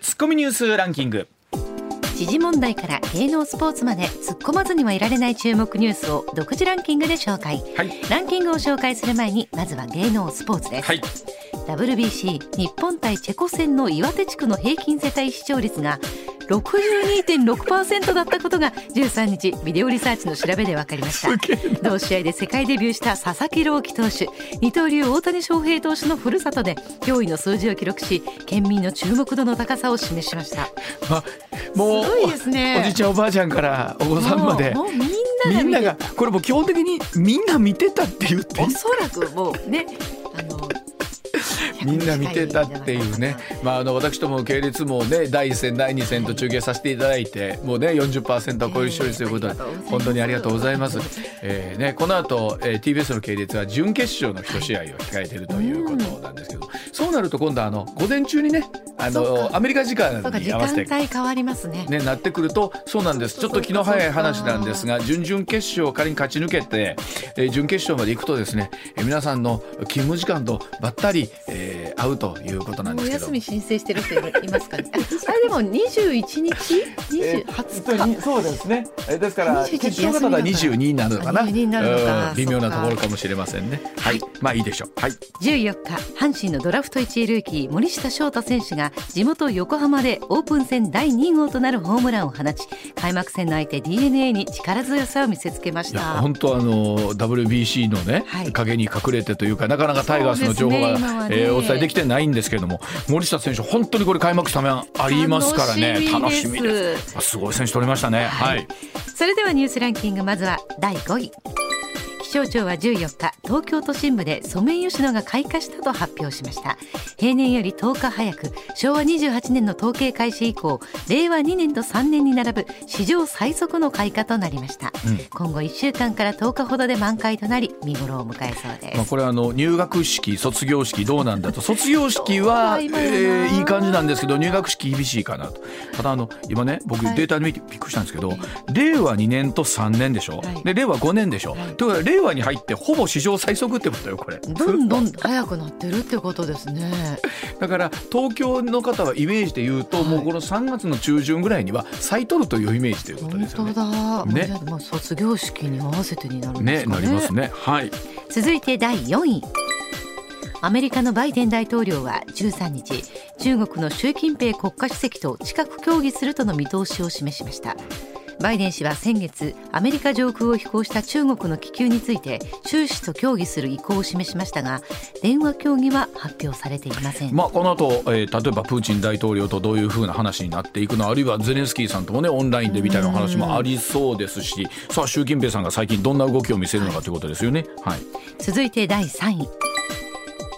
ツッコミニュースランキング。時事問題から芸能スポーツまで突っ込まずにはいられない注目ニュースを独自ランキングで紹介、はい。ランキングを紹介する前にまずは芸能スポーツです、はい WBC 日本対チェコ戦の岩手地区の平均世帯視聴率が62.6%だったことが13日ビデオリサーチの調べで分かりました。同試合で世界デビューした佐々木朗希投手二刀流大谷翔平投手のふるさとで驚異の数字を記録し県民の注目度の高さを示しました。あもうすごいですね。おじいちゃんおばあちゃんからお子さんまで。もうみんなみんながこれもう基本的にみんな見てたって言っておそらくもうねあのみんな見てたっていうね、まあ、あの私ども系列もね第1戦第2戦と中継させていただいてもうね40%を超える視聴率ということで、えー本当にありがとうございます、えーね、この後、えー TBS の系列は準決勝の一試合を控えているということなんですけど、そうなると今度あの午前中にねあのアメリカ時間に合わせて。帯変わりますね。ね、なってくるとそうなんです。ちょっと気の早い話なんですが準々決勝を仮に勝ち抜けて、えー準決勝まで行くとですね、えー皆さんの勤務時間とばったり、えー合うということなんもですけど。う休み申請してる人いますかね？あれでも21日？20 20日そうですね。ですか21決勝がただ22になるのかな？22になるのか。うん。微妙なところかもしれませんね。はい、まあいいでしょう。はい。14日阪神のドラフト1位ルーキー森下翔太選手が地元横浜でオープン戦第2号となるホームランを放ち開幕戦の相手 d n a に力強さを見せつけました。本当あの WBC のね、はい。影に隠れてというかなかなかタイガースの情報が、ねえーお伝えできてないんですけれども森下選手本当にこれ開幕スタメンありますからね。楽しみでです。すごい選手取りましたね。はい、それではニュースランキングまずは第5位。気象庁は14日東京都心部でソメイヨシノが開花したと発表しました。平年より10日早く昭和28年の統計開始以降令和2年と3年に並ぶ史上最速の開花となりました、今後1週間から10日ほどで満開となり見頃を迎えそうです、まあ、これはあの入学式卒業式どうなんだと。卒業式は、えーいい感じなんですけど入学式厳しいかなと。ただあの今ね僕はい。データで見てびっくりしたんですけど、令和2年と3年でしょ、はい。で令和5年でしょ、ということは令和に入ってほぼ史上最速ってことよこれ。どんどん早くなってるってことですね。だから東京の方はイメージで言うと、もうこの3月の中旬ぐらいには咲いとるというイメージということ本ですよね。当だ、ね。もうじゃあ卒業式に合わせてになるんでねすかね。なりますね。はい。続いて第4位。アメリカのバイデン大統領は13日中国の習近平国家主席と近く協議するとの見通しを示しましたバイデン氏は先月アメリカ上空を飛行した中国の気球について習氏と協議する意向を示しましたが電話協議は発表されていません、まあ、この後、えー例えばプーチン大統領とどういうふうな話になっていくのあるいはゼレンスキーさんともねオンラインでみたいなお話もありそうですしさあ習近平さんが最近どんな動きを見せるのかということですよね。はい。続いて第3位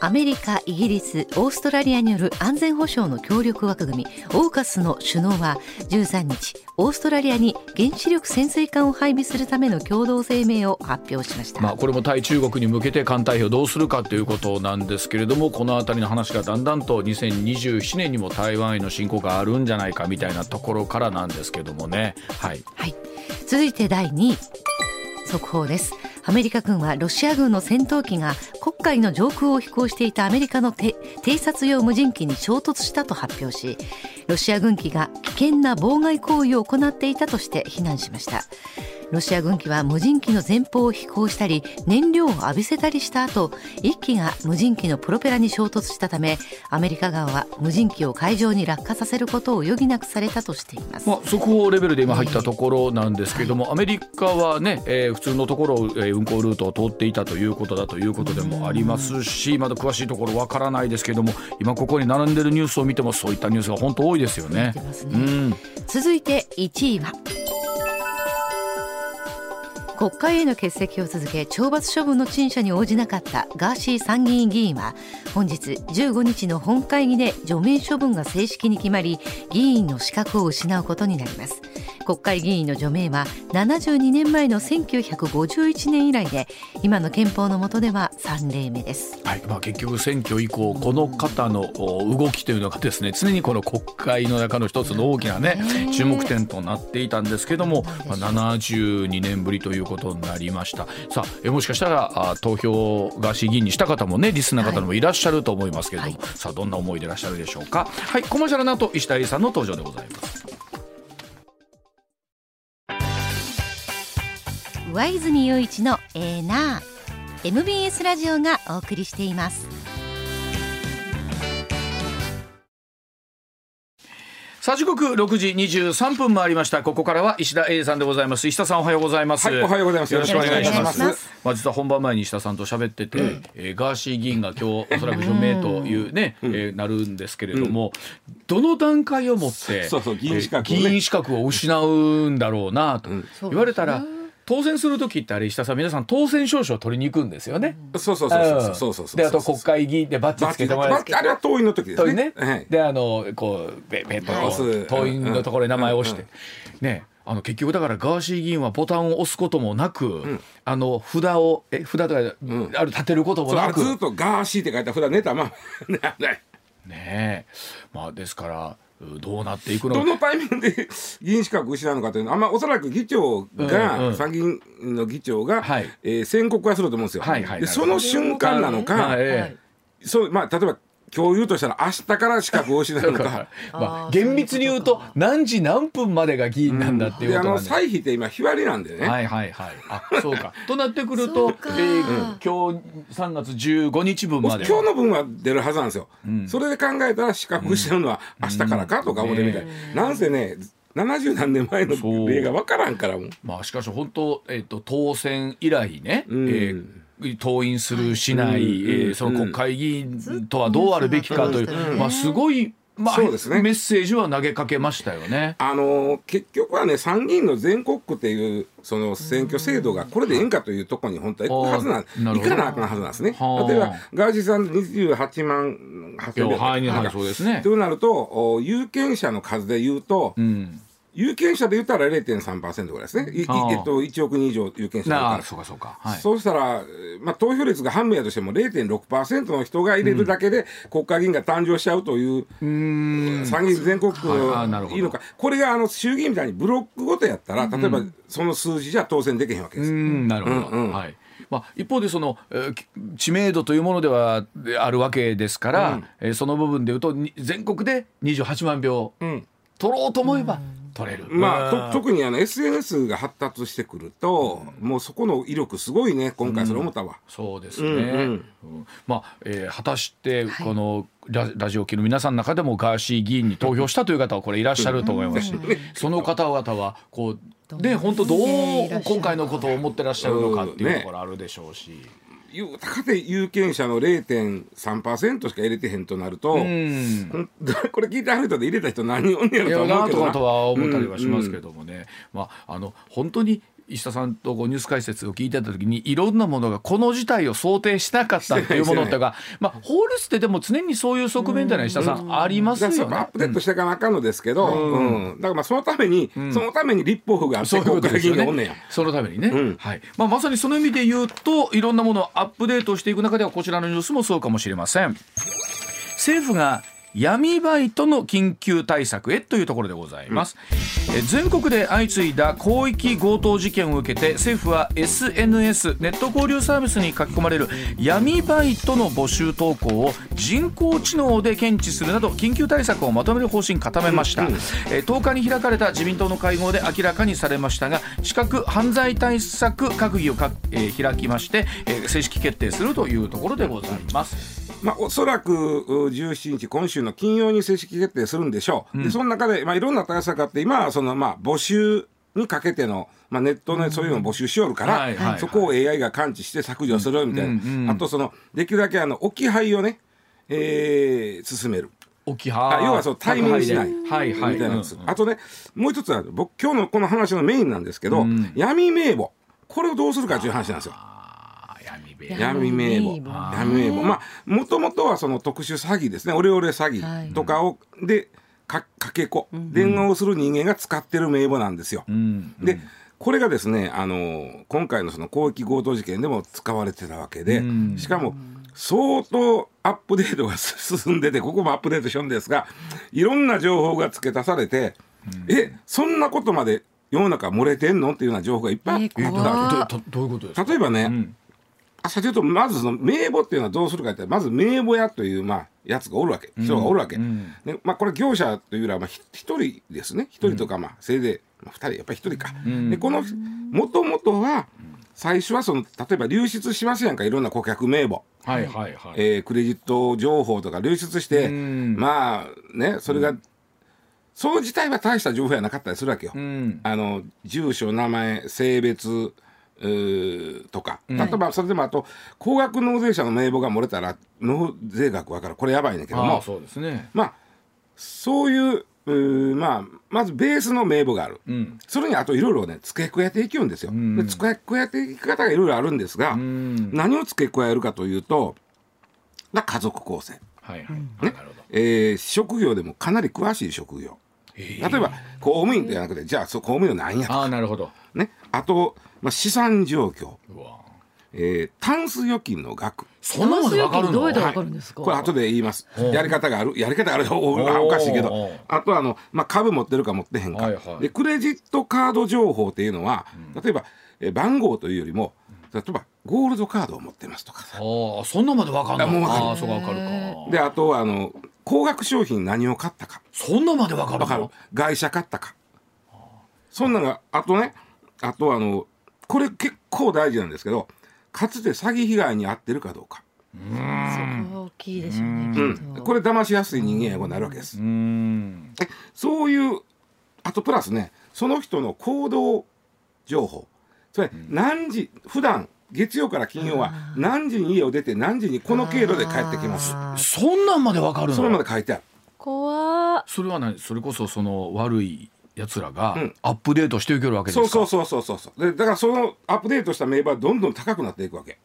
アメリカ、イギリス、オーストラリアによる安全保障の協力枠組みオーカスの首脳は13日オーストラリアに原子力潜水艦を配備するための共同声明を発表しました、まあ、これも対中国に向けて艦隊をどうするかということなんですけれどもこの辺りの話がだんだんと2027年にも台湾への侵攻があるんじゃないかみたいなところからなんですけどもね。はい。はい、続いて第2位速報ですアメリカ軍はロシア軍の戦闘機が黒海の上空を飛行していたアメリカの偵察用無人機に衝突したと発表しロシア軍機が危険な妨害行為を行っていたとして非難しました。ロシア軍機は無人機の前方を飛行したり燃料を浴びせたりした後一機が無人機のプロペラに衝突したためアメリカ側は無人機を海上に落下させることを余儀なくされたとしています、まあ、速報レベルで今入ったところなんですけれども、アメリカはね、えー普通のところを、えー運行ルートを通っていたということだということでもありますし、まだ詳しいところわからないですけれども、今ここに並んでるニュースを見てもそういったニュースが本当多いですよね。ね。うん。続いて1位は国会への欠席を続け懲罰処分の陳謝に応じなかったガーシー参議院議員は本日15日の本会議で除名処分が正式に決まり議員の資格を失うことになります。国会議員の除名は72年前の1951年以来で今の憲法の下では3例目です。はいまあ、結局選挙以降この方の動きというのがですね常にこの国会の中の一つの大きなね注目点となっていたんですけども、まあ、72年ぶりということになりました。さあえもしかしたらあ投票ガーシー議員にした方もねリスナー方もいらっしゃると思いますけれども、さあどんな思いでいらっしゃるでしょうか。はいコマーシャルの後石田英さんの登場でございます。上泉雄一のエーナー。MBS ラジオがお送りしていますさあ時刻6時23分回りました。ここからは石田英さんでございます。石田さんおはようございます。はい、おはようございます。よろしくお願いします。まあ実は本番前に石田さんと喋ってて、えーガーシー議員が今日おそらく除名というね、えーなるんですけれども、どの段階をもってそうそう議員資格をねえー議員資格を失うんだろうなと言われたら、当選する時ってあれ石田さん皆さん当選証書を取りに行くんですよね。そうそうそうそうそうそうそう。であと国会議員でバッジつけてもらう。あれは党員の時ですね。であのこうペペと党員のところに名前を押して、ね。あの結局だからガーシー議員はボタンを押すこともなく、あの札をえ札とか、ある立てることもなくずっとガーシーって書いた札ねたまあねえまあですからどうなっていくのか。どのタイミングで議員資格を失うのかというのは、まあ、おそらく議長うんが、うん。参議院の議長が、はい。えー宣告はすると思うんですよ。はいはいでその瞬間なのか、はい。ええそうまあ、例えば今日言うとしたら明日から資格を失うのか。まあ、厳密に言うと何時何分までが議員なんだっていうであのことなん。で、歳費って今日割りなんでね、はいはいはい。あそうか。となってくると、えー今日3月15日分まで今日の分は出るはずなんですよ、それで考えたら資格失うのは明日からかとか思ってみたい、なんせね70何年前の例が分からんからも。うまあしかし本当、えっと当選以来ね、ん。えー登院するしない、えーその国会議員とはどうあるべきかという、まあすごい、まあそうですね。メッセージは投げかけましたよね。あのー結局はね参議院の全国区っていうその選挙制度がこれでええんかというところに本当は行くはずなんあーなるほど。行かなあかんはずなんですね。はあ。例えばガーシーさん28万8000いやはいはいそうですね。となるとお有権者の数で言うと、うん、有権者で言ったら0.3%ぐらいですね。えっと1億人以上有権者がいるから。なあそうかそうか。はい、そうしたら、えーまあ、投票率が半分やとしても0.6%の人が入れるだけで国会議員が誕生しちゃうという、うーん。参議院全国区はいあなるほど。いいのか、これがあの衆議院みたいにブロックごとやったら、例えばその数字じゃ当選できへんわけです。うーんなるほど、うんうん。はい。まあ、一方でその、えーき知名度というものではであるわけですから、えーその部分でいうとに全国で28万票ん。取ろうと思えば取れる。まあ、特にあの SNS が発達してくると、もうそこの威力すごいね今回それ思ったわ。そうですね、うんうん。うん。まあ、えー果たしてこのラ,、ラジオ機の皆さんの中でもガーシー議員に投票したという方はこれいらっしゃると思います。し、その方々はこうで本当どう今回のことを思ってらっしゃるのかっていうところあるでしょうし。言うたかて有権者の0.3%しか入れてへんとなると、うん。これ聞いてはる人で入れた人何人おんねやろと思うけどな。なとは思ったりはしますけどもね、まああの本当に石田さんとこうニュース解説を聞いてた時にいろんなものがこの事態を想定しなかったっていうものっていうか、まあ、法律ってでも常にそういう側面っていうのは石田さんありますよねアッ。プデートしていかなあかんのですけど、うんだからまあそのために、そのために立法府があって国会議員がおんねや。。そのためにね、んはいまあ、まさにその意味で言うといろんなものをアップデートしていく中ではこちらのニュースもそうかもしれません。政府が闇バイトの緊急対策へというところでございます、え全国で相次いだ広域強盗事件を受けて政府は SNS ネット交流サービスに書き込まれる闇バイトの募集投稿を人工知能で検知するなど緊急対策をまとめる方針固めました、えー10日に開かれた自民党の会合で明らかにされましたが資格犯罪対策閣議をか、えー開きまして、えー正式決定するというところでございますまあ、おそらくう17日、今週の金曜に正式決定するんでしょう、でその中で、まあ、いろんな対策があって、今はその、まあ、募集にかけての、まあ、ネットでそういうのを募集しよるから、そこを AI が感知して削除するみたいな、うんうんあとその、できるだけあの置き配をね、えー進める。置きはあ要はそう対面しないはいはい。みたいなんです、うんうん。あとねもう一つは僕今日のこの話のメインなんですけど、うん。闇名簿。これをどうするかという話なんですよ。闇名簿。闇名簿。闇名簿。まあもともとはその特殊詐欺ですね。オレオレ詐欺とかを、でかかけ子、電話をする人間が使ってる名簿なんですよ。うん。でこれがですねあの今回のその広域強盗事件でも使われてたわけで、うん。しかも相当アップデートが進んでてここもアップデートしてるんですがいろんな情報が付け足されて、えそんなことまで世の中漏れてんの？っていうような情報がいっぱいあった。えわけ怖っどどどういうことですか？例えばね、先ほどまずその名簿っていうのはどうするかってまず名簿屋というまあやつがおるわけ。人がおるわけ、うん。でまあ、これ業者というよりはまあひ一人ですね。一人とかまあせいぜいまあ二人やっぱり一人か、ん。でこのもともとは最初はその例えば流出しますやんかいろんな顧客名簿、はいはいはい、えークレジット情報とか流出して、うん。まあねそれが、その自体は大した情報やなかったりするわけよ。うん。あの住所名前性別とか。例えばそれでもあと高額納税者の名簿が漏れたら納税額分かる。これやばいねんけども。そうですね。まあそういううーまあまずベースの名簿がある、うん。それにあといろいろね付け加えていくんですよ。ん。で付け加えていき方がいろいろあるんですが、うん。何を付け加えるかというとまあ家族構成、はいはい、あなるほど。えー職業でもかなり詳しい職業。例例えば公務員じゃなくてじゃあ公務員は何やとああなるほど。ね、あと、まあ、資産状況、えー、タンス預金の額。そんなまでわかるの？どうやってわかるんですか、これ後で言います。やり方がある。やり方がある。おおあおかしいけど。あとはあの、まあ、株持ってるか持ってへんか、はいはい。でクレジットカード情報っていうのは、例えば、えー番号というよりも例えばゴールドカードを持ってますとかさ。ああそんなまでわかんないあもうわかる。ああそうかわかるか。であとはあの高額商品何を買ったか。そんなまでわかるわかる。外車買ったか。そんなのがあとねあとあのこれ結構大事なんですけどかつて詐欺被害に遭ってるかどうか、そこは大きいでしょうね、うきっと。ん、これ騙しやすい人間やこうなるわけです、うん。そういうあとプラスねその人の行動情報。それ何時普段月曜から金曜は何時に家を出て何時にこの経路で帰ってきます。そんなんまでわかるの？それまで書いてある。怖っ。それは何？それこそその悪い奴らがうん。アップデートしていけるわけですか、そうそうそうそうそう。そうでだからそのアップデートした名簿はどんどん高くなっていくわけ。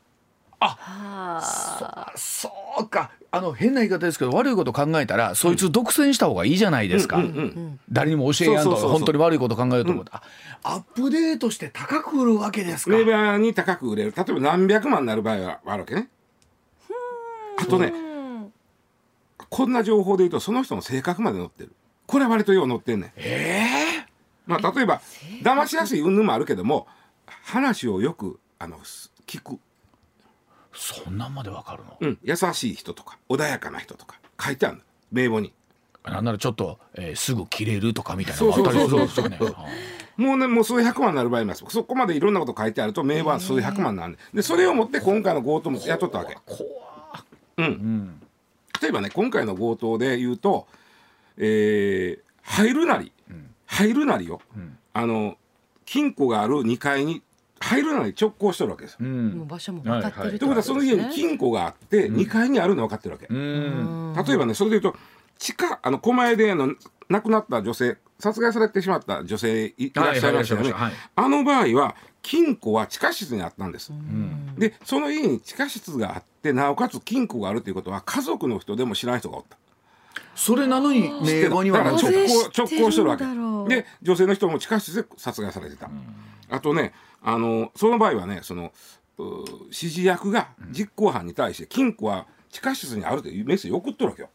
はそうか。あの変な言い方ですけど悪いこと考えたらそいつ独占した方がいいじゃないですか、うんうん誰にも教えやんとそうそうそうそう。本当に悪いこと考えようと思った、あアップデートして高く売るわけですか？名簿に高く売れる。例えば何百万になる場合はあるわけね。あとねこんな情報で言うとその人の性格まで載ってる。これは割とよう載ってんねん。ええまあ例えば騙しやすい云々もあるけども話をよくあのす聞く、そんなんまでわかるの、うん、優しい人とか穏やかな人とか書いてあるの。名簿に。なんならちょっと、えーすぐ切れるとかみたいなのがあったりするんですよね。そうそうもうねもう数百万になる場合もあります。そこまでいろんなこと書いてあると名簿は数百万なんででそれを持って今回の強盗も雇ったわけ。うん。例えばね今回の強盗で言うと、えー入るなり、入るなりよ、あの金庫がある2階に入るなり直行してるわけですよ。うん。場所も分かってるはいはい。ということはその家に金庫があって2階にあるの分かってるわけ。うん。例えばねそれで言うと地下あの狛江であの亡くなった女性殺害されてしまった女性いいらっしゃいましたよね、はいはいはい。あの場合は金庫は地下室にあったんです、でその家に地下室があってなおかつ金庫があるということは家族の人でも知らない人がおったそれなのに名簿には直行直行してるわけだろう。で女性の人も地下室で殺害されてた、あとねあのその場合はねそのう指示役が実行犯に対して金庫は地下室にあるというメッセージを送っとるわけよ。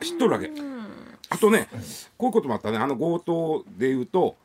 知っとるわけ。あとねこういうこともあったね。あの強盗でいうと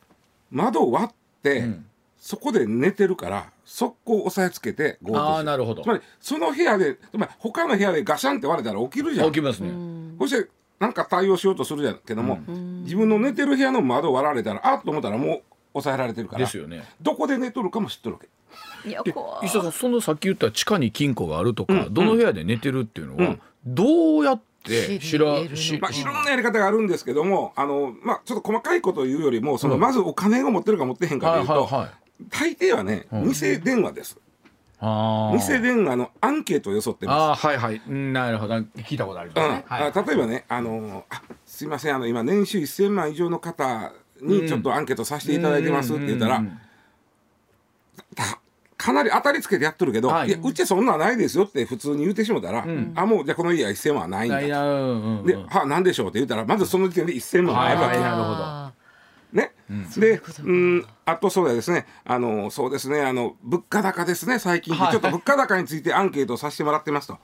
窓を割って、ん。そこで寝てるから速攻押さえつけて強盗する。ああなるほど。つまりその部屋でつまり他の部屋でガシャンって割れたら起きるじゃん。起きますね、そしてなんか対応しようとするじゃんけども、自分の寝てる部屋の窓を割られたらあっと思ったらもう抑えられてるからですよね。どこで寝とるかも知っとるわけ。いや怖い。石田さんそのさっき言った地下に金庫があるとか、うんどの部屋で寝てるっていうのは、うん。どうやって知らしまあ、いろんなやり方があるんですけどもあの、まあ、ちょっと細かいことを言うよりもその、まずお金を持ってるか持ってへんかというと、はいはいはい大抵はね、うん。偽電話です。あー。偽電話のアンケートをよそってまあーはいはい。うんなるほど。聞いたことありす、ますうん。ね、はい。あ例えばねあのあすいません。あの今年収1000万以上の方にちょっとアンケートさせていただいてますって言ったら、かなり当たりつけてやっとるけど、はい。い、やうちはそんなんないですよって普通に言うてしもたら、あもうじゃあこの家は1000万はないんだないなうんうんうん。で、は何でしょうって言ったらまずその時点で1000万あるわけ、はいはいなるほどでうん。あとそうですね。あのそうですね。あの物価高ですね。最近。ちょっと物価高についてアンケートをさせてもらってますと。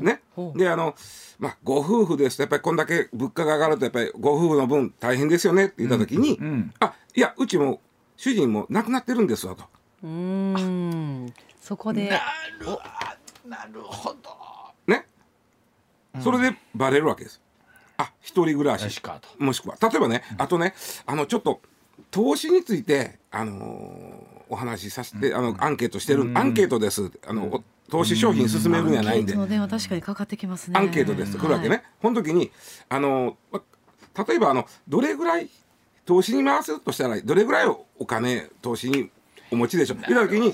ね。であのまあご夫婦です。とやっぱりこんだけ物価が上がるとやっぱりご夫婦の分大変ですよね。って言った時に、ん。あいやうちも主人も亡くなってるんですわと。うーん。そこで。なるほど。ね、それでバレるわけです。あ一人暮らし。確かともしくは例えばね、あとねあのちょっと投資について、あのーお話しさせて、あのアンケートしてる、アンケートです。あの、お投資商品進めるんじゃないんで、アンケートの電話確かにかかってきますね。アンケートです。来るわけね、はい。この時にあのま例えばあのどれぐらい投資に回すとしたらどれぐらいお金投資にお持ちでしょう。言った時に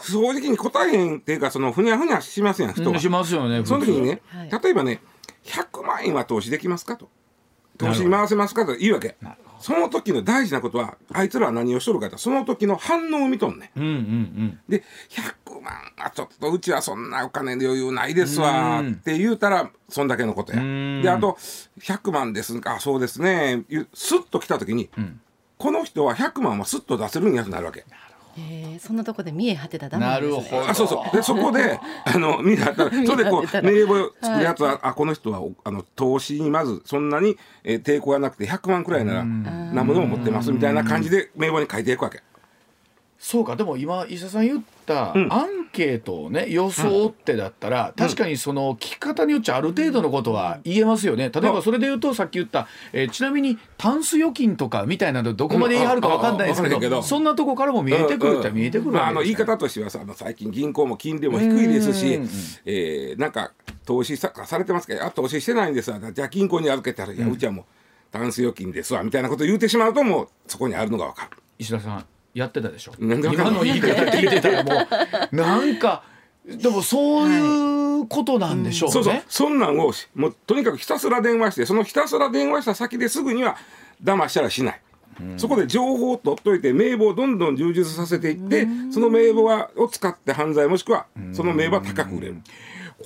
正直に答えへんっていうかそのふにゃふにゃしますやん人は。しますよねその時にね、はい。例えばね100万円は投資できますかと。投資に回せますかと。言うわけその時の大事なことはあいつらは何をしとるかと。その時の反応を見とんねん。うんうんうん。で100万はちょっとうちはそんなお金の余裕ないですわって言うたらそんだけのことや。ん。であと100万ですか。そうですね。ゆスッと来た時に、この人は100万はスッと出せるんやとなるわけえーそんなとこで見え果てたらダメなんですね。なるほど。あそうそう。でそこで あの見なった。らそれでこう名簿を作るやつは、あこの人はおあの投資にまずそんなに、えー抵抗がなくて100万くらいならなものを持ってますみたいな感じで名簿に書いていくわけ。そうかでも今伊佐さん言ったアンケートをね装ってだったら、確かにその聞き方によっちゃある程度のことは言えますよね。例えばそれで言うとさっき言った、えーちなみにタンス預金とかみたいなのどこまで言い張るか分かんないですけど,、そんなとこからも見えてくるっ見えてくるまあ、の言い方としてはさあの最近銀行も金利も低いですし、えーなんか投資さされてますけどあ投資してないんですわ。じゃあ銀行に預けたら、いやうちはもうタンス預金ですわ。みたいなことを言ってしまうともうそこにあるのが分かる。石田さんやってたでしょ。今の言い方聞いてたらもうなんかでもそういうことなんでしょうね、そうそう。そんなんをしもうとにかくひたすら電話してそのひたすら電話した先ですぐには騙したらしない。そこで情報を取っといて名簿をどんどん充実させていってその名簿はを使って犯罪もしくはその名簿は高く売れる。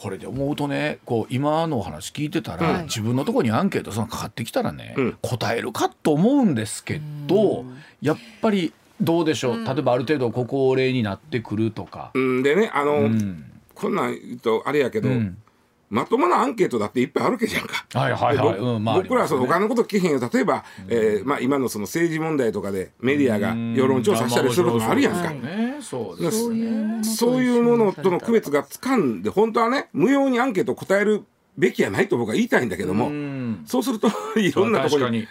これで思うとねこう今のお話聞いてたら、はい自分のところにアンケートそのかかってきたらね、うん。答えるかと思うんですけどやっぱりどうでしょう、例えばある程度ご高齢になってくるとか。うん。でねあの、うん。こんなん言うとあれやけど、うん。まともなアンケートだっていっぱいあるわけじゃんか。はいはいはい。うんまあ僕らはそのありますよね他のこと聞けへんよ。例えば、えーまあ、今のその政治問題とかでメディアが世論調査したりすることもあるやんか。そういうものとそういうものとの区別がつかんで本当はね無用にアンケートを答えるべきやないと僕は言いたいんだけども、うん。そうすると いろんなところに。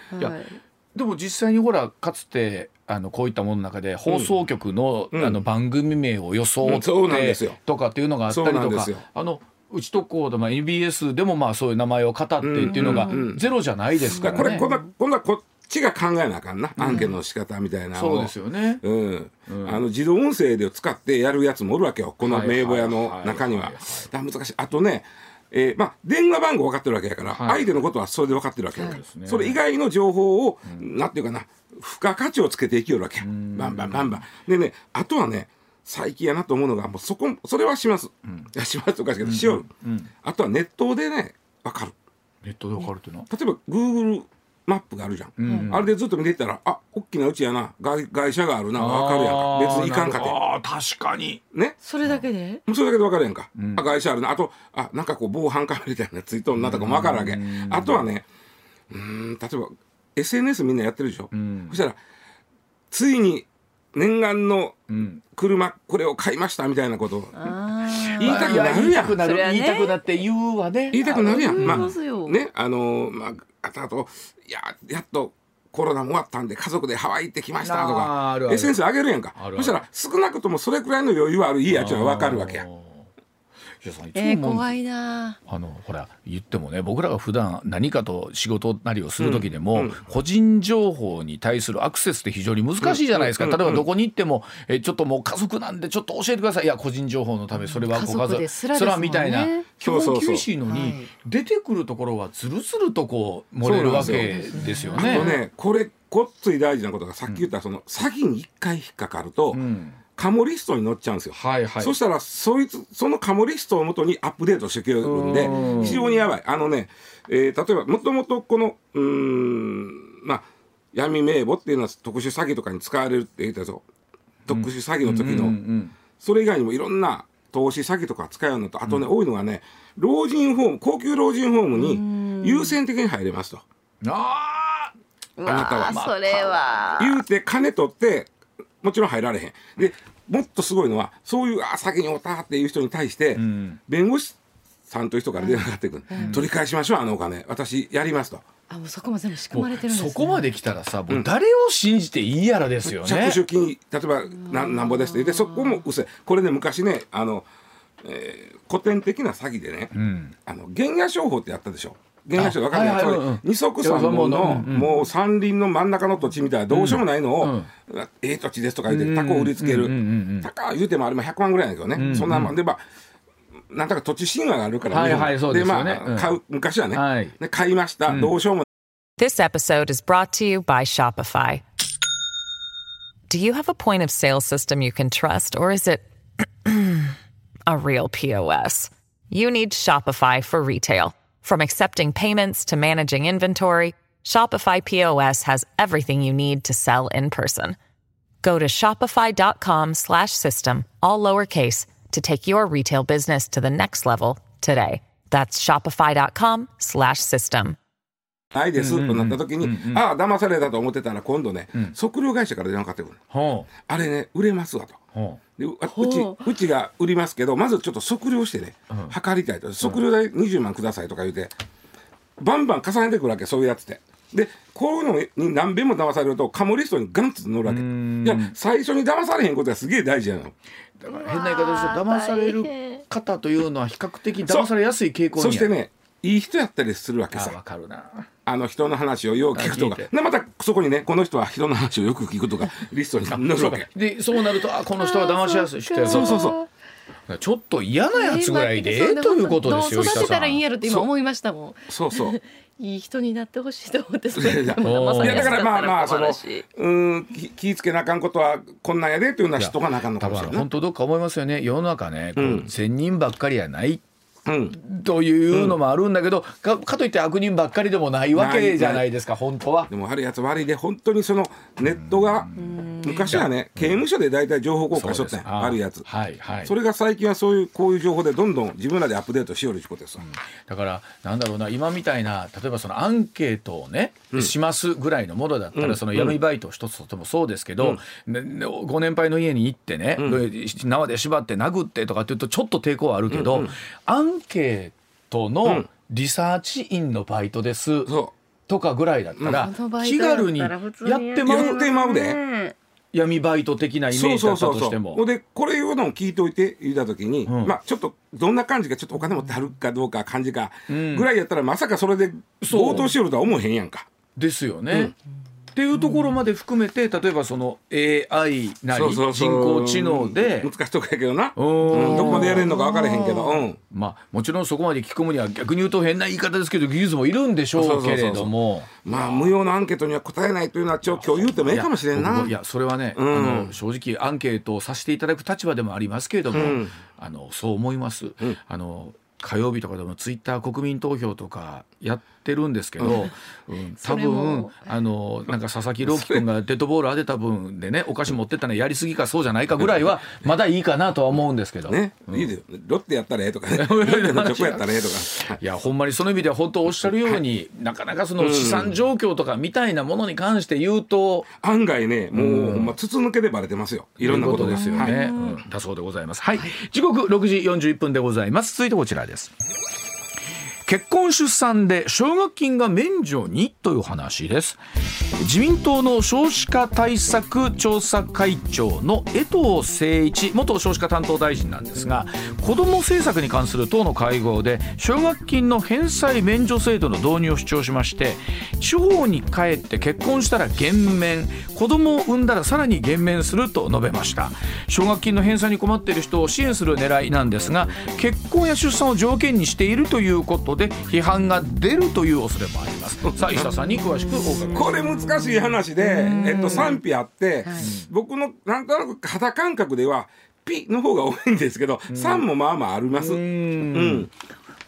でも実際にほらかつてあのこういったものの中で放送局の,、うん。あの番組名を装ってすよ。とかっていうのがあったりとかあのうちとこうで、まあ、NBS でもまあそういう名前を語ってっていうのがうんうんうん。ゼロじゃないですかららこれね。今度は今度はこっちが考えなあかんな、アンケートの仕方みたいなそうですよね。うん。あの自動音声で使ってやるやつもおるわけよ。この名簿屋の中には。は難しい。あとねえーまあ、電話番号分かってるわけやから、はい。相手のことはそれで分かってるわけや。から、すね。それ以外の情報を、なんていうかな付加価値をつけていきよるわけや。バンバンバンバン。でねあとはね最近やなと思うのがもうそこそれはします、いやしますとかしけどしよる、あとはネットでね分かる。ネットでわかるっていうのは？例えば Google マップがあるじゃん、あれでずっと見てたらあ大きなうちやな。外外車があるな。分かるやんか。別に行かんかて。あー確かに。ね？それだけで？それだけで分かるやんか、あ外車あるな。あとあなんかこう防犯カメラみたいなのついとんなとかも分かるわけあとはねうーん例えば SNS みんなやってるでしょ、そしたらついに念願のうん。車これを買いましたみたいなこと。言いたくなるやん。言いたくなる。それはね。言いたくなって言うわね。言いたくなるやん。まあね、あのーまあ、あと、あと、いや、やっと。コロナも終わったんで家族でハワイ行ってきましたとかあるある。SNS 上げるやんか。そしたら少なくともそれくらいの余裕はあるいいやつは分かるわけやさんいつも怖いな。あのほら言ってもね僕らが普段何かと仕事なりをする時でも、個人情報に対するアクセスって非常に難しいじゃないですか、例えばどこに行っても、えちょっともう家族なんでちょっと教えてください。いや個人情報のためそれはご家族ですらですもんね。みたいな。基本そうそう。そう厳しいのにはい。出てくるところはずるずるとこう漏れるわけですよあね。とねこれこっつい大事なことがさっき言ったその詐欺に一回引っかかると、んカモリストに載っちゃうんですよ。はいはい。そしたらそいつそのカモリストをもとにアップデートしてくれるんでうん。非常にやばい。あのね、えー例えばもともとこのうーんまあ闇名簿っていうのは特殊詐欺とかに使われるって言ったぞ特殊詐欺の時の、うんうんそれ以外にもいろんな投資詐欺とか使うのとあとね、多いのがね老人ホーム高級老人ホームに優先的に入れますと。あうあなたは。それは。言うて金取ってもちろん入られへん。でもっとすごいのはそういうあ先におったっていう人に対して、ん。弁護士さんという人から電話がかかってくる、取り返しましょうあのお金。私やりますと、あもうそこも全部仕組まれてるんです、ね、うそこまで来たらさもう誰を信じていいやらですよね。着手金例えばななんぼですって言ってそこもうせこれね昔ねあの、えー古典的な詐欺でね、うん。あの原野商法ってやったでしょ原野商法分かるやん、はいはいうんうん。二足三本のもうんうん。もう山林の真ん中の土地みたいなどうしようもないのを、ええ土地ですとか言ってタコを売りつける、うんうんうんうん。高言うてもあれも100万ぐらいやけどね、そんなもん。でまあなんとか土地神話があるから、はいはいでねうんまあ買う昔はね、はい。で買いました、どうしようも This episode is brought to you by Shopify. Do you have a point of sale system you can trust, or is it a real POS? You need Shopify for retail. From accepting payments to managing inventory, Shopify POS has everything you need to sell in person. Go to shopify.com slash system, all lowercase, to take your retail business to the next level today. That's shopify.com slash system. ないですとなった時に、ああ騙されたと思ってたら今度ね、測量会社から電話かかってくるほあれね売れますわと。 でうちう。ちが売りますけどまずちょっと測量してね、測りたいと。測量代20万くださいとか言うてバンバン重ねてくるわけそういうやつって。でこういうのに何遍も騙されるとカモリストにガンと乗るわけ。いや最初に騙されへんことがすげえ大事なの。うだから変な言い方ですと騙される方というのは比較的騙されやすい傾向にそしてねいい人やったりするわけあさわかるな。あの人の話をよく聞くとか。でまたそこにねこの人は人の話をよく聞くとか リストに載るわけ。でそうなるとあこの人は騙しやすい人やぞそうそうそう。ちょっと嫌なやつぐらいでええということですよどう育てたらいいんやろろって今思いましたもん。そうそう。いい人になってほしいと思ってそいやだからまあまあその困るしうーん気気ぃつけなあかんことはこんなんやでというのは知っとかなあかんのかもしれな。い本当どっか思いますよね。世の中ねこう善人ばっかりやないうんというのもあるんだけど、かかといって悪人ばっかりでもないわけじゃないですか本当は。でも悪いやつ悪いで本当にそのネットが昔はね刑務所で大体情報公開しとったんやあー悪いやつ。はいはい。それが最近はそういうこういう情報でどんどん自分らでアップデートしよるってことですわだからなんだろうな今みたいな例えばそのアンケートをね、しますぐらいのものだったら、その闇バイト一つとってもそうですけど、ご年配の家に行ってね、縄で縛って殴ってとかって言うとちょっと抵抗はあるけど、アンケートのリサーチ員のバイトですそとかぐらいだったら、気軽にややってまやってうまうでね。闇バイト的なイメそうージだそうそうそうったとしても。でこれいうのを聞いておいて言った時に、ん。まあちょっとどんな感じかちょっとお金持ってはるかどうか感じかぐらいやったらまさかそれで強盗しよるとは思えへんやんか。ですよね。っていうところまで含めて例えばその AI なり人工知能で難しいとこやけどな、うん。うん。どこまでやれるのか分からへんけど、うん、まあもちろんそこまで聞き込むには逆に言うと変な言い方ですけど技術もいるんでしょうけれども。まあ無用なアンケートには答えないというのはちょ今日言うてもいいかもしれんな。いやそれはね、うん。あの正直アンケートをさせていただく立場でもありますけれども、うん。あのそう思います、あの火曜日とかでもツイッター国民投票とかやってるんですけど、うん多分もあのなんか佐々木朗希君がデッドボール当てた分でねお菓子持ってったのやりすぎかそうじゃないかぐらいはまだいいかなとは思うんですけど。ね、いいでロッテやったらええとかね。ロッテのチョコやったらええとかいやほんまにその意味では本当おっしゃるように、なかなかその資産状況とかみたいなものに関して言うと、案外ねもう、ほんま筒抜けでバレてますよ。いろんなことですよね、はい。うん。だそうでございます。はい、時刻6時41分でございます。続いてこちらです結婚出産で奨学金が免除に？という話です。自民党の少子化対策調査会長の江藤誠一元少子化担当大臣なんですが子ども政策に関する党の会合で奨学金の返済免除制度の導入を主張しまして地方に帰って結婚したら減免子どもを産んだらさらに減免すると述べました。奨学金の返済に困っている人を支援する狙いなんですが結婚や出産を条件にしているということで批判が出るという恐れもあります。さあ石田さんに詳しくお伺いします。これ難しい話で、えっと、賛否あって、僕のなんとなく肌感覚ではピの方が多いんですけど、3もまあまああります。うん。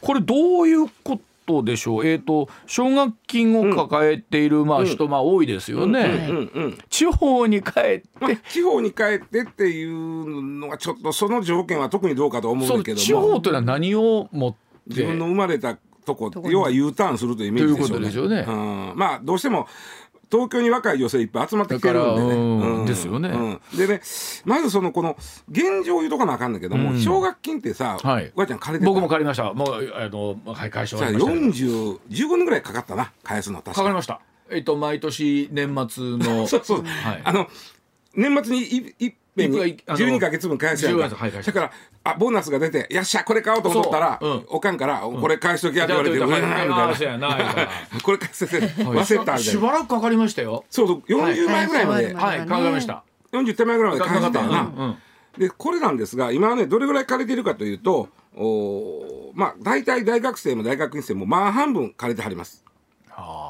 これどういうことでしょう？えっ、と奨学金を抱えている、まあ人まあ多いですよね、うんうん地方に帰って。まあ、地方に帰ってっていうのはちょっとその条件は特にどうかと思そうのけど地方もというのは何を持って自分の生まれたとこ要は U ターンするというイメージでしょうね。ということでしょうね。うん。まあどうしても東京に若い女性いっぱい集まってきてるんでね。うん。ですよね。うん。でねまずそのこの現状を言うとかなあかんだけども、奨学金ってさ、はい。おばあちゃん借りてた？僕も借りました。もうあのはい返しました。けど40 15年ぐらいかかったな返すの確かかかりました。えっ、と毎年年末の そうそう、はい。あの年末にいいっぺん。にいくらあの12か月分返すやんか、12はいだからあボーナスが出て「よっしゃこれ買おう」と思ったら、そう。うんおかんから「これ返しときや」って言われて「じゃあうわーみたいな。これ返せて忘れた」みたいしなばらくかかりましたよ。そうそう40枚ぐらいまで、はいかかりました40手前ぐらいまで返したよな、でこれなんですが今はねどれぐらい借りてるかというとおーまあ大体大学生も大学院生もまあ半分借りてはります。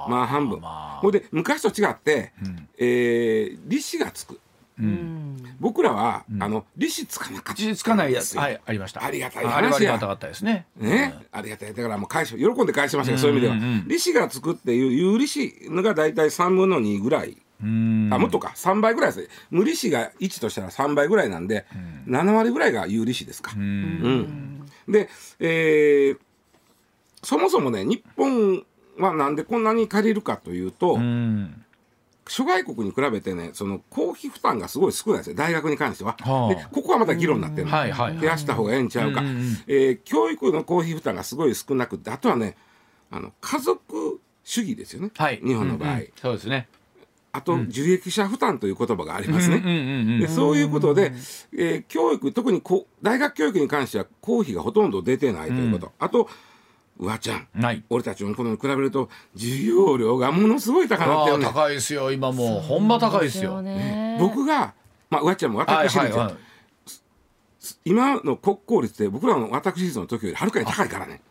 まあ半分、まあ。ほいで昔と違って、えー利子がつく、僕らは、あの利子つかなかった。口つかないやつ。ははい。いありました。ありがたい話や。りがたかったですね。ね、ありがたい。だからもう返し喜んで返しましたけど、そういう意味では、利子がつくっていう有利子が大体3分の2ぐらい。うん。あもっとか。3倍ぐらいですね。無利子が1としたら3倍ぐらいなんで、7割ぐらいが有利子ですか。うん。で、えーそもそもね日本はなんでこんなに借りるかというと、うん諸外国に比べてねその公費負担がすごい少ないですよ。大学に関しては。はあ。でここはまた議論になってるの、はいはいはい。増やした方がええんちゃうか、うんうんうん。えー教育の公費負担がすごい少なくてあとはねあの家族主義ですよね、はい。日本の場合、うんうん。そうですね。あと受益者負担という言葉がありますね。うんうんうんでそういうことで、えー教育特にこ大学教育に関しては公費がほとんど出てないということ、あとうわちゃん。ない。俺たちの頃に比べると授業料がものすごい高くなってるね。高いですよ。今もうほんま高いですよね。僕がまあうわちゃんもはい私立、はい。はい今の国公立で僕らの私立の時よりはるかに高いからね。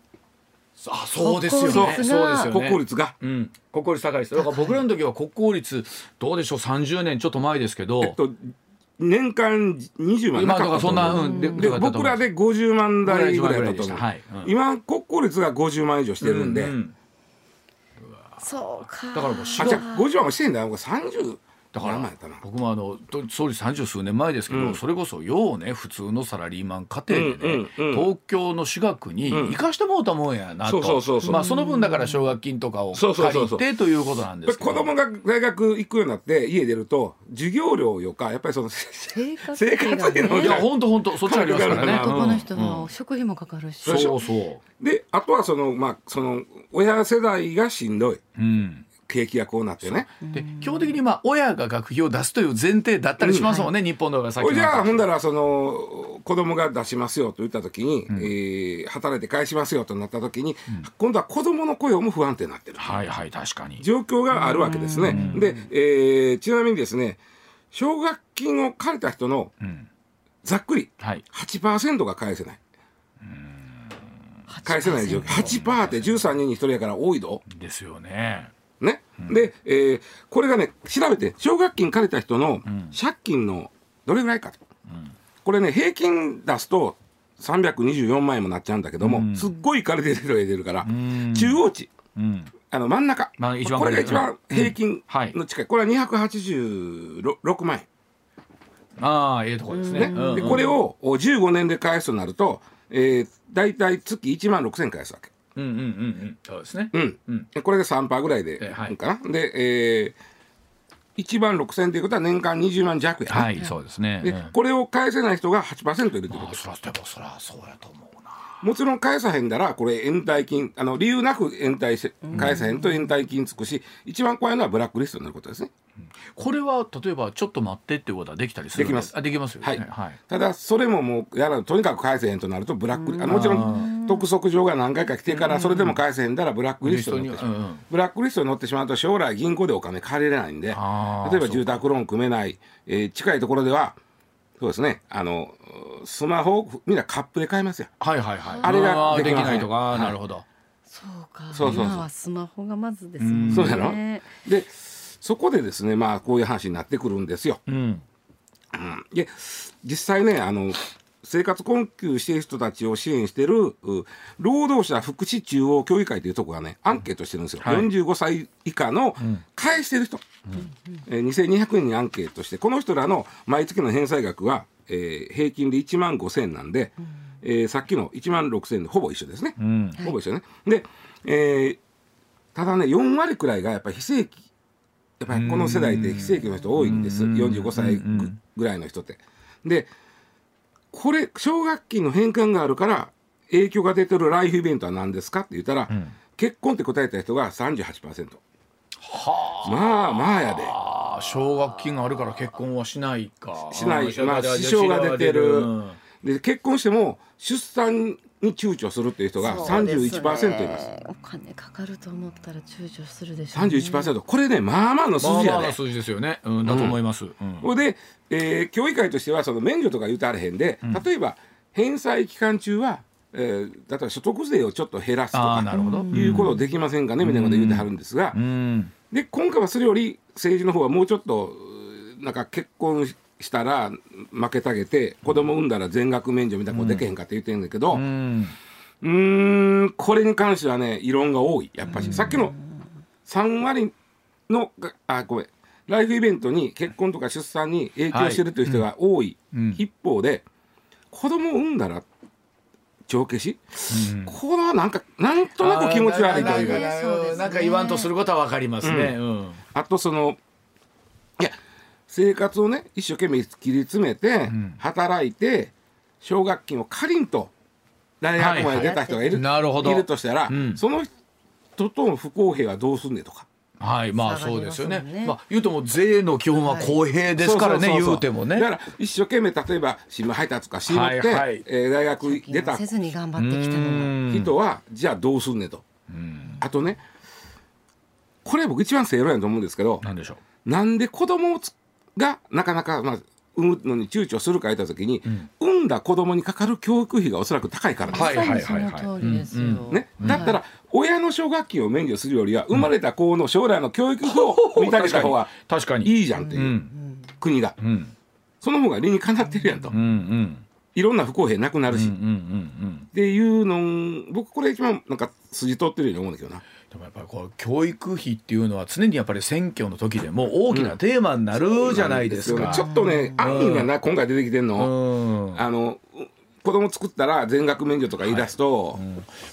あそうですよね。国公立がそう。ですよね国公立が。うん。国公立高いですだから僕らの時は国公立どうでしょう。30年ちょっと前ですけど、えっと年間20万なかそんかったと思う。なうんでで僕らで50万台ぐらいだったと思う、はい。うん。今国公立が50万以上してるんで、ううん。そうか。だからもうあじゃあ50万もしてんだ。よ僕30だから僕もあのと総理三十数年前ですけど、それこそようね普通のサラリーマン家庭でね、うんうんうん。東京の私学に行かしてもうたもんやなと、まあその分だから奨学金とかを借りてということなんですけど。子供が大学行くようになって家出ると授業料よかやっぱりその生活費のいや本当本当そっちありますからね。男の人うん。の食費もかかるし、そうそう。であとはそのまあその親世代がしんどい。うん。景気がこうなってね。で基本的にまあ親が学費を出すという前提だったりしますもんね、日本の方が先ほいじゃあほんだだらその子供が出しますよと言った時に、えー働いて返しますよとなった時に、今度は子供の雇用も不安定になってるはいはい確かに。状況があるわけですね。で、えーちなみにですね奨学金を借りた人のん。ざっくりはい。8%が返せない。返せない状況。8%って13人に1人やから多いど。ですよね。ね。で、えーこれがね調べて奨学金借りた人の借金のどれぐらいかと、これね平均出すと324万円もなっちゃうんだけども、すっごい借りてる人が出るから、中央値。うん。あの真ん中、まあこれが一番平均はいの近い、これは286万円。ああええとこですね。ね。うん。うんでこれをお15年で返すとなると、えー、大体月1万6000円返すわけ。うんうんうんうんそうですね。うんうんでこれで3%ぐらいでえはいいいかな。で、えー、1万6000円ということは年間20万弱やな、はいそうですね。でうんこれを返せない人が8%いるということあそらでもそらそうやと思うな。もちろん返さへんだらこれ延滞金あの理由なく延滞して返さへんと延滞金つくし一番怖いのはブラックリストになることですね。これは例えばちょっと待ってっていうことはできたりするんできます。あできますよね。はい。はい。ただそれももうやらとにかく返せへんとなるとブラックリあのもちろん督促状が何回か来てからそれでも返せへんだらブラックリストに載ってしまう、うんうん。ブラックリストに載ってしまうと将来銀行でお金借りれないんで例えば住宅ローン組めない、えー近いところではそうですね。あのスマホをみんなカップで買いますよはいはいはい。あれがーできない。とか、はい。なるほど。そうか。そうそうスマホがまずですもんね。そうやろ？でそこでですねまあこういう話になってくるんですよ。うん。で実際ねあの生活困窮している人たちを支援しているう労働者福祉中央協議会というところがねアンケートしてるんですよ、はい。45歳以下の返してる人、えー2200人にアンケートしてこの人らの毎月の返済額は、えー平均で1万5000円なんで、えーさっきの1万6000円でほぼ一緒ですね、うん。ほぼ一緒ね。で、えーただね4割くらいがやっぱり非正規やっぱりこの世代って非正規の人多いんです。45歳ぐぐらいの人って。でこれ奨学金の返還があるから影響が出てるライフイベントは何ですかって言ったら、結婚って答えた人が38%。まあまあやで。奨学金があるから結婚はしないかしないまあ支障が出てるうんで結婚しても出産に躊躇するっていう人がそうですね31%います。お金かかると思ったら躊躇するでしょう、ね、31%これねまあまあの数字やでまあまあな。数字ですよね、うん、だと思います、うんで、えー協議会としてはその免除とか言うとあれへんで、例えば返済期間中は、えー、例えば所得税をちょっと減らすとかなるほどいうことできませんかねみたいなこと言うてはるんですが、うんで今回はそれより政治の方はもうちょっとなんか結婚したら負けたげて子供産んだら全額免除みたいなことできへんかって言ってるんだけど、ううんーんこれに関してはね異論が多い。やっぱり、さっきの3割のがあごめん。ライフイベントに結婚とか出産に影響してるという人が多い、うん。一方で子供を産んだら帳消し、これはなんかなんとなく気持ち悪いというか。そうですね。なんか言わんとすることはわかりますね、うん。あとそのいや生活をね一生懸命切り詰めて、働いて奨学金を借りんと大学まで出た人がいる,、はいはい。なるほどいるとしたら、うん。その人との不公平はどうすんねんとか。はいまあそうですよね。ねまあ言うとも税の基本は公平ですからね、そうそうそうそう。言うてもね。だから一生懸命例えば新聞配達とかしろって、はいはい。えー大学出たせずに頑張ってきたの人はじゃあどうすんねんと、あとねこれ僕一番正論やと思うんですけどなんでしょう？なんで子供をつがなかなか、まあ、産むのに躊躇するか言った時に、産んだ子供にかかる教育費がおそらく高いからです、はいはいまさにその通りですよ、ね、だったら親の奨学金を免除するよりは生まれた子の将来の教育費を見てあげた方が確かに。いいじゃんっていう、うん。国が。うん。その方が理にかなってるやんと、うん。うん。いろんな不公平なくなるし、うん。うん。うん。っていうの僕これ一番なんか筋通ってるように思うんだけどな。でもやっぱりこう教育費っていうのは常にやっぱり選挙の時でも大きなテーマになるじゃないですか。なんよね。ちょっとね安易がな今回出てきてんうの、ん。あのう子供作ったら全額免除とか言い出すと、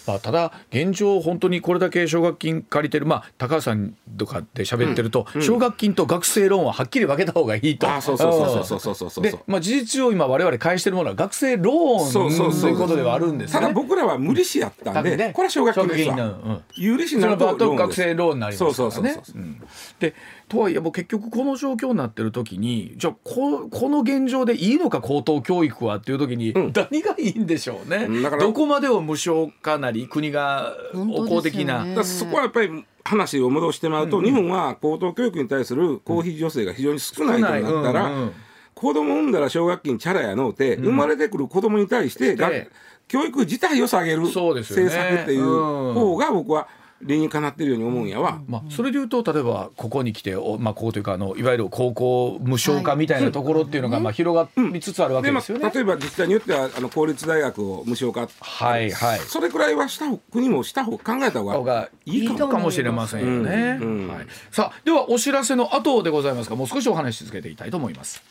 まあ、ただ現状本当にこれだけ奨学金借りてる、まあ、高橋さんとかで喋ってると、奨学金と学生ローンははっきり分けた方がいいと。あそうそうそうそうそう。そうそうで、まあ、事実上今我々返してるものは学生ロそうそうそうーンということではあるんですね。ただ僕らは無利子やったんで、ね。これは奨学金ですわ。うん。有利子にそなると学生ローンになりますからね。そうそうそうそう。うん。でとはいえもう結局この状況になってる時にじゃあここの現状でいいのか高等教育はっていう時に、ん。何がいいんでしょうね。うんだから。どこまでを無償化なり国がお公的な、ねだからそこはやっぱり話を戻してもらうと、日本は高等教育に対する公費助成が非常に少ないとなったら、うんうん子供産んだら奨学金チャラやのうて、生まれてくる子供に対してがして。教育自体を下げるそうですよね。政策っていううん方が僕は理にかなってるように思うんやわ。まあ、それでいうと例えばここに来てお、まあ、ここというかあのいわゆる高校無償化みたいなところっていうのが、まあ、広がりつつあるわけですよね。あ、例えば自治体によってはあの公立大学を無償化、はいはい。それくらいはした方国もした方考えた方がいいかもしれませんよね。うんうん。はい、さあではお知らせの後でございますがもう少しお話し続けていきたいと思います。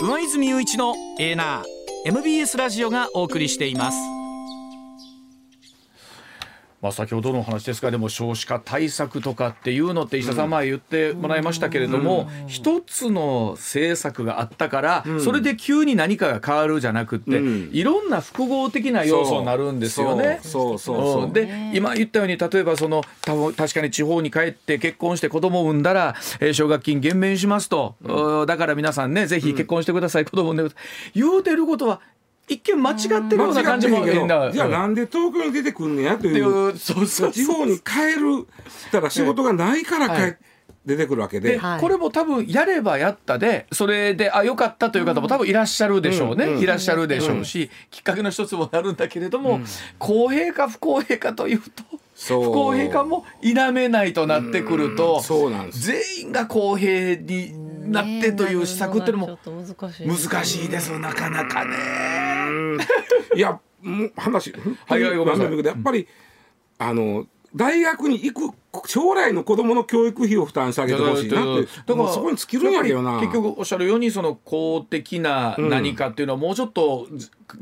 上泉雄一のエーナー MBS ラジオがお送りしていますまあ、先ほどのお話ですがでも少子化対策とかっていうのって石田さん前言ってもらいましたけれども、一つの政策があったから、それで急に何かが変わるじゃなくって、うん。いろんな複合的な要素になるんですよね。そうそうそうそう。うん。で今言ったように例えばその確かに地方に帰って結婚して子供を産んだら、えー奨学金減免しますと、うん。だから皆さんねぜひ結婚してください、子供を産んでください。言うてることは一見間違ってるような感じもじゃあなんで東京に出てくんねやとっていいううそうそうそう。地方に帰るったら仕事がないから帰っ出てくるわけで、で。はいこれも多分やればやったでそれであ良かったという方も多分いらっしゃるでしょうね、うん。うんいらっしゃるでしょうし、きっかけの一つもなるんだけれども、公平か不公平かというとそう。不公平かも否めないとなってくると。全員が公平になってという施策っていうのも難しいです。なかなかね。いやもう話 はいはいごめんなさい。なん。だけどやっぱりあの大学に行く将来の子供の教育費を負担してあげてほしいなって。だからそこに尽きるんやけどな。結局おっしゃるようにその公的な何かっていうのはもうちょっと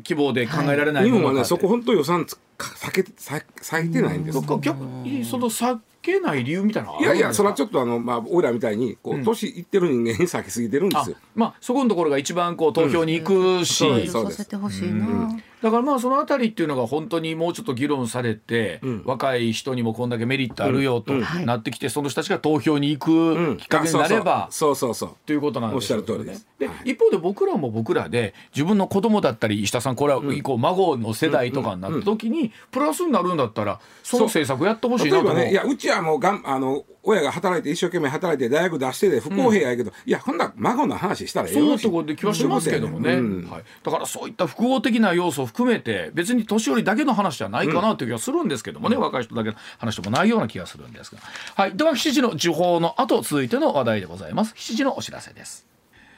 希望で考えられないのかって。本はねそこ本当予算避けて避避いてないんですどっか逆にその避けない理由みたいなのはいあやいやるんですか？それはちょっとあのまあ俺らみたいにこう年いってる人間に避けすぎてるんであすよ。まあそこのところが一番こう投票に行くし、うん。いろいろさせてほしいな、だからまあそのあたりっていうのが本当にもうちょっと議論されて、若い人にもこんだけメリットあるよとなってきて、その人たちが投票に行くきっかけになれば、そうそうそう。ということなんですよおっしゃる通りで一方で僕らも僕らで自分の子供だったり石田さんこれは以降孫の世代とかになった時にプラスになるんだったらその政策やってほしいなとねいやうちはもうがんあの親が働いて一生懸命働いて大学出してで不公平やけど、いやほんなら孫の話したらええそういようところで気はしますけどもね、うん。はい、だからそういった複合的な要素を含めて別に年寄りだけの話じゃないかなという気がするんですけどもね、若い人だけの話でもないような気がするんですが、はい、では7時の時報の後続いての話題でございます。7時のお知らせです。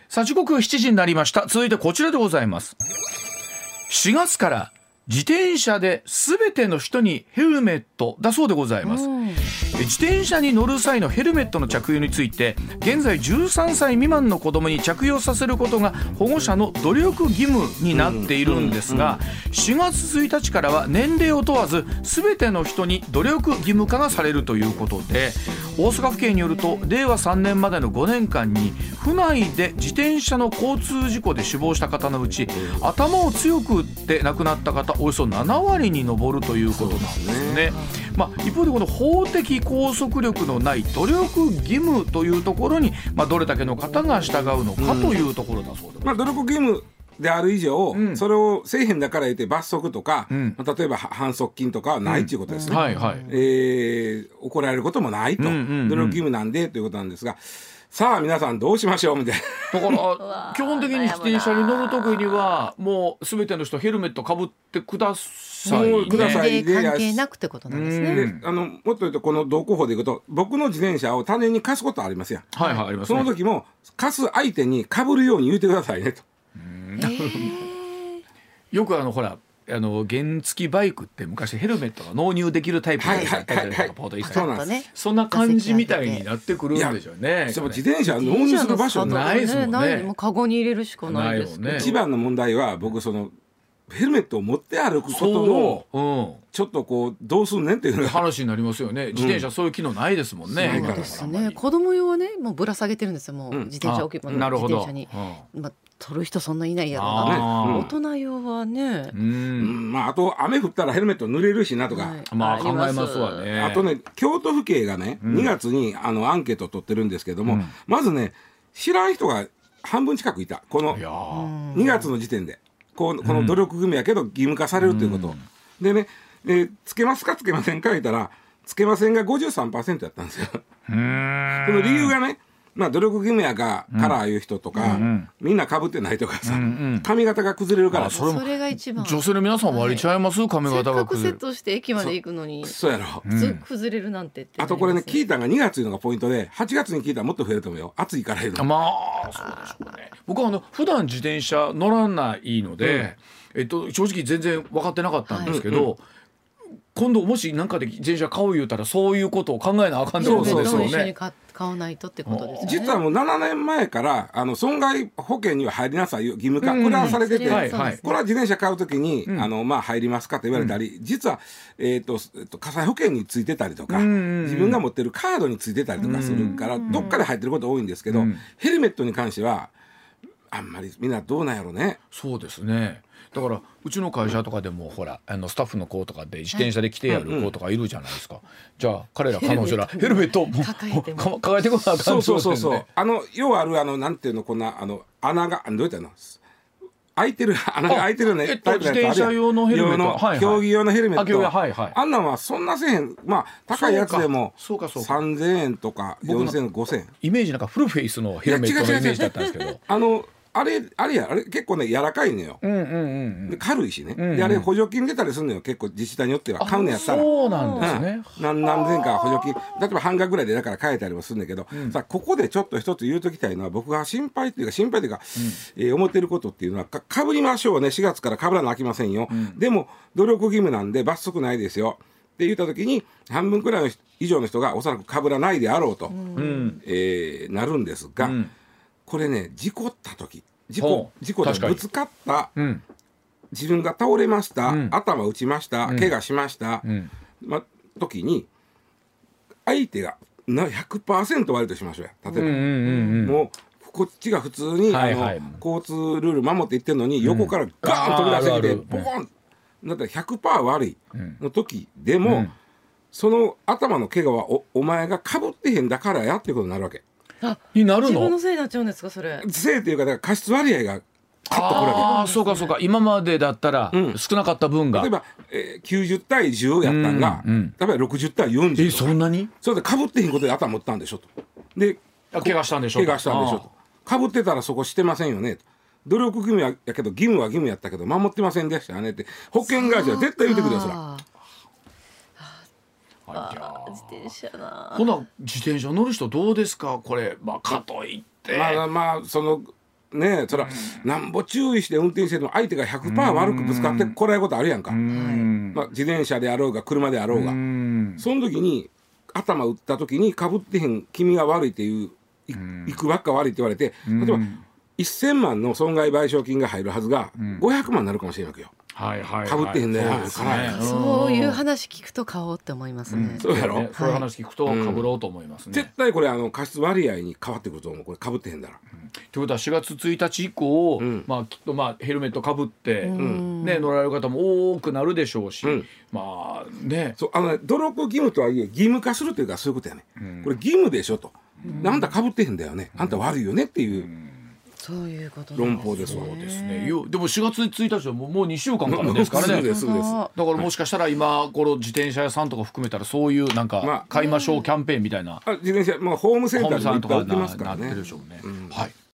さあ時刻7時になりました。続いてこちらでございます。4月から自転車で全ての人にヘルメットだそうでございます、え自転車に乗る際のヘルメットの着用について現在13歳未満の子供に着用させることが保護者の努力義務になっているんですが4月1日からは年齢を問わず全ての人に努力義務化がされるということで大阪府警によると令和3年までの5年間に府内で自転車の交通事故で死亡した方のうち頭を強く打って亡くなった方およそ7割に上るということなんですね。まあ、一方でこの法的拘束力のない努力義務というところに、まあ、どれだけの方が従うのかというところだそうで、まあ、努力義務である以上、ん。それをせえへんだから言って罰則とか、ん。まあ例えばは反則金とかはないということですね。はいはい。えー怒られることもないと、うんうんうん。努力義務なんでということなんですがさあ皆さんどうしましょう？みたいな。だから 基本的に自転車に乗る時にはもう全ての人ヘルメットかぶってください、ね。もうください関係なくってことなんですね。あのもっと言うとこの道交法でいくと僕の自転車を他人に貸すことありますやん。はいはいありますそね。の時も貸す相手に被るように言ってくださいねと。よくあのほらあの原付バイクって昔ヘルメットが納入できるタイプがあったりとかはいはいはいはい。ポートイーサーそうなんです。ねそんな感じみたいになってくるんでしょうね。でも自転車は納入する場所なないですもんね。ないもうカゴに入れるしかないですけどね。一番の問題は僕そのヘルメットを持って歩くことのそう、うん、ちょっとこうどうすんねんっていう話になりますよね。自転車そういう機能ないですもんね。ないからそうですね。子供用はね、もうぶら下げてるんですよ。もううん。自転車置き場の自転車に。まあ取る人そんないないやろうな。あー。大人用はね。う。うん。んまああと雨降ったらヘルメット濡れるしなとか、はい。まあ考えますわね。あとね京都府警がね、2月にあのアンケートを取ってるんですけども、まずね知らん人が半分近くいた。このいやー。2月の時点でこうこの努力組やけど義務化されるということ、でね、えーつけますか？つけませんか？言ったらつけませんが53%やったんですよ。この理由がねまあ努力義務やがからいう人とか、みんなかぶってないとかさ、髪型が崩れるからあそれもそれが一番。女性の皆さん割りちゃいます？髪型せっかくセが崩れる。ットして駅まで行くのに、そう。やろ、ず崩れるなんてって。あとこれね聞いいたのが2月いうのがポイントで8月に聞いたらもっと増えると思うよ。暑いからいうの。まあそうでしょうね。僕はあの普段自転車乗らないので、えっと正直全然分かってなかったんですけど。今度もし何かで自転車買う言うたらそういうことを考えなあかんってことですよね。買買わないとってことですよね。実はもう7年前からあの損害保険には入りなさいよ義務化、これはされてて、そはいはい。これは自転車買うときに、あのまあ、入りますかと言われたり、実は、えーとえっと火災保険についてたりとか、自分が持ってるカードについてたりとかするから、どっかで入ってること多いんですけど、ヘルメットに関してはあんまりみんなどうなんやろね。そうですね。だからうちの会社とかでもほらあのスタッフの子とかで自転車で来てやる子とかいるじゃないですか。じゃあ彼ら彼女らヘルメット。をもう抱えてもか抱えてこなあかんそうそうそうそう、ねあの要はあるあのなんていうのこんなあの穴がどうやったの？開いてる穴が開いてるね、えっと自転車用のヘルメット。競技用のヘルメット。はいはい。あんなんはそんなせえへん。まあ高いやつでもそうかそうか。そうか3000円とか僕の4000円。5000円イメージなんかフルフェイスのヘルメットのイメージだったんですけど。あの あれあれやあれ結構ね柔らかいのよ、うんうんうんで軽いしね、んうん。であれ補助金出たりするのよ結構自治体によっては。買うのやったら。そうなんですね、うん、何何千か補助金。例えば半額ぐらいでだから買えたりもするんだけど、さあここでちょっと一つ言うときたいのは僕が心配っていうか心配というか、えー思ってることっていうのはかかぶりましょうね。4月からかぶらなあきませんよ、でも努力義務なんで罰則ないですよ。って言った時に半分くらいの人以上の人がおそらくかぶらないであろうと、うん。えーなるんですが、うんこれね事故った時。事故事故でぶつかった。うん。自分が倒れました、うん。頭打ちました、ん。怪我しました、うん。ま、時に相手がな100%悪いとしましょうや。例えば、うんうんうんうん。もうこっちが普通に、はいはい。あの交通ルール守っていってるのに、横からガーン飛び出してきて、ボコンだったら100%悪い。の時でも、うん。その頭の怪我はおお前がかぶってへんだからやっていうことになるわけ。になる自分ののせいになっちゃうんですかそれ？せいというかだから過失割合がああそうかそうか。今までだったらうん。少なかった分が、け。例えば、えー、90対10やったんが、うんうん。例えば60対40えそんなに？それでかぶってへんことで頭持ったんでしょと。であ怪我したんでしょ怪我したんでしょと。かぶってたらそこしてませんよねと。努力義務ややけど義務は義務やったけど守ってませんでしたよねって。保険会社は絶対言ってくるよそら。あ。自転車な。ほな自転車乗る人どうですか？これまあかといって、まあまあそのねそらなんぼ注意して運転してても相手が100%悪くぶつかってこられることあるやんか。うん。まあ自転車であろうが車であろうが。うん。その時に頭打った時にかぶってへん君が悪いっていういいくばっか悪いって言われて例えば1,000万の損害賠償金が入るはずが500万になるかもしれんわけよ。はいはいはい。かぶってへんね。そうい。そういう話聞くと買おうって思いますね、そうやろ。ねそういう話聞くとかぶろうと思いますね。絶対これあの過失割合に変わってくると思う。これかぶってへんだら。ということは4月1日以降、ん。まあきっとまあヘルメットかぶって、ん。ね乗られる方も多くなるでしょうし、うん。まあね。そうあのね努力義務とはいえ義務化するというかそういうことやね、これ義務でしょと、あんたかぶってへんだよね。あんた悪いよねっていうそういうことなん論法ですわ、そうですね。よでも4月1日はもうもう2週間からですからね。ですだからもしかしたら今この自転車屋さんとか含めたらそういうなんかまあ買いましょうキャンペーンみたいなあ自転車、まあ、ホームセンタームさんとかでもいってなますからねなってるでしょうね。はい。